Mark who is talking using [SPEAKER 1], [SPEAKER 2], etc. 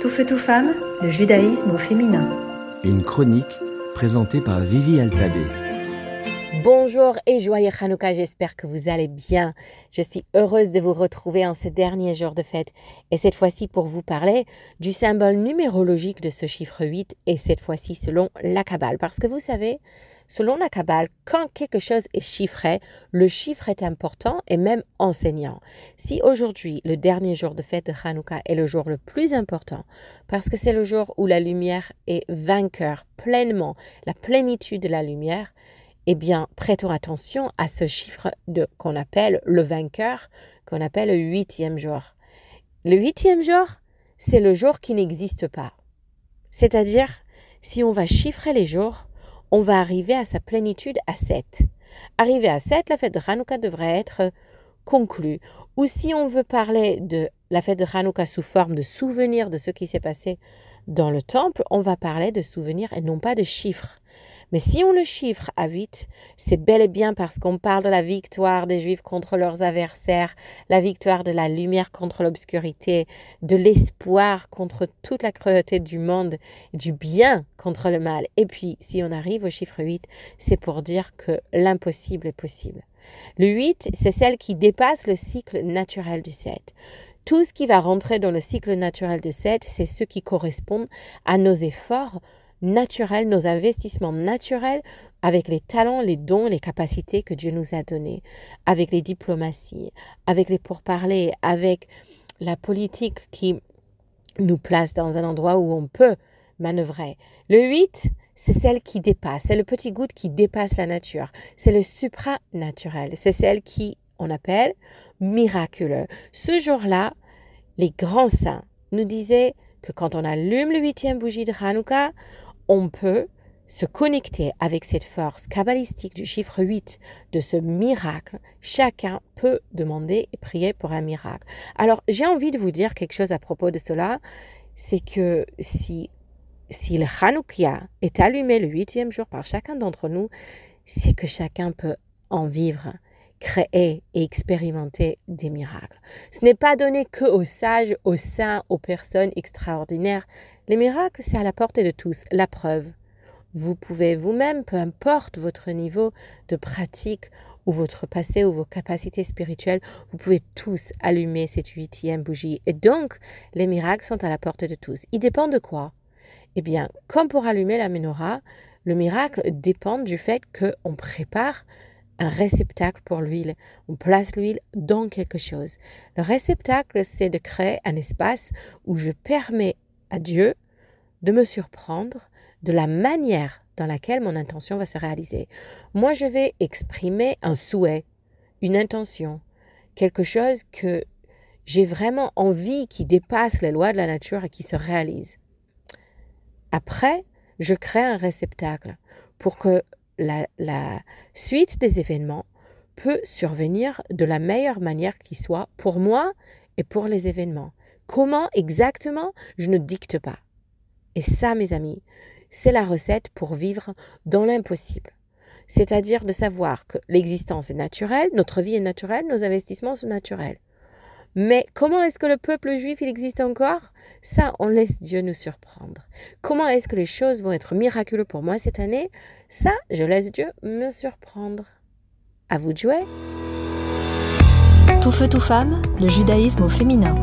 [SPEAKER 1] Tout feu, tout femme, le judaïsme au féminin.
[SPEAKER 2] Une chronique présentée par Vivi Altabé.
[SPEAKER 3] Bonjour et joyeux Hanouka, j'espère que vous allez bien. Je suis heureuse de vous retrouver en ce dernier jour de fête et cette fois-ci pour vous parler du symbole numérologique de ce chiffre 8 et cette fois-ci selon la Kabbale. Parce que vous savez, selon la Kabbale, quand quelque chose est chiffré, le chiffre est important et même enseignant. Si aujourd'hui, le dernier jour de fête de Hanouka est le jour le plus important, parce que c'est le jour où la lumière est vainqueur pleinement, la plénitude de la lumière, eh bien, prêtons attention à ce chiffre qu'on appelle le vainqueur, qu'on appelle le huitième jour. Le huitième jour, c'est le jour qui n'existe pas. C'est-à-dire, si on va chiffrer les jours, on va arriver à sa plénitude à 7. Arrivé à 7, la fête de Hanouka devrait être conclue. Ou si on veut parler de la fête de Hanouka sous forme de souvenir de ce qui s'est passé dans le temple, on va parler de souvenirs et non pas de chiffres. Mais si on le chiffre à 8, c'est bel et bien parce qu'on parle de la victoire des Juifs contre leurs adversaires, la victoire de la lumière contre l'obscurité, de l'espoir contre toute la cruauté du monde, du bien contre le mal. Et puis, si on arrive au chiffre 8, c'est pour dire que l'impossible est possible. Le 8, c'est celle qui dépasse le cycle naturel du 7. Tout ce qui va rentrer dans le cycle naturel du 7, c'est ce qui correspond à nos efforts, naturels, nos investissements naturels avec les talents, les dons, les capacités que Dieu nous a donnés, avec les diplomaties, avec les pourparlers, avec la politique qui nous place dans un endroit où on peut manœuvrer. Le 8, c'est celle qui dépasse, c'est le petit goutte qui dépasse la nature, c'est le supranaturel, c'est celle qui, on appelle, miraculeux. Ce jour-là, les grands saints nous disaient que quand on allume le huitième bougie de Hanouka, on peut se connecter avec cette force kabbalistique du chiffre 8 de ce miracle, chacun peut demander et prier pour un miracle. Alors, j'ai envie de vous dire quelque chose à propos de cela, c'est que si, si le Hanoukia est allumé le huitième jour par chacun d'entre nous, c'est que chacun peut en vivre, créer et expérimenter des miracles. Ce n'est pas donné que aux sages, aux saints, aux personnes extraordinaires. Les miracles, c'est à la portée de tous. La preuve, vous pouvez vous-même, peu importe votre niveau de pratique ou votre passé ou vos capacités spirituelles, vous pouvez tous allumer cette huitième bougie. Et donc, les miracles sont à la portée de tous. Ils dépendent de quoi? Eh bien, comme pour allumer la menorah, le miracle dépend du fait qu'on prépare un réceptacle pour l'huile. On place l'huile dans quelque chose. Le réceptacle, c'est de créer un espace où je permets à Dieu de me surprendre de la manière dans laquelle mon intention va se réaliser. Moi, je vais exprimer un souhait, une intention, quelque chose que j'ai vraiment envie qui dépasse les lois de la nature et qui se réalise. Après, je crée un réceptacle pour que la, suite des événements peut survenir de la meilleure manière qui soit pour moi et pour les événements. Comment exactement, je ne dicte pas. Et ça, mes amis, c'est la recette pour vivre dans l'impossible. C'est-à-dire de savoir que l'existence est naturelle, notre vie est naturelle, nos investissements sont naturels. Mais comment est-ce que le peuple juif il existe encore? Ça, on laisse Dieu nous surprendre. Comment est-ce que les choses vont être miraculeuses pour moi cette année? Ça, je laisse Dieu me surprendre. À vous de jouer.
[SPEAKER 1] Tout feu, tout femme, le judaïsme au féminin.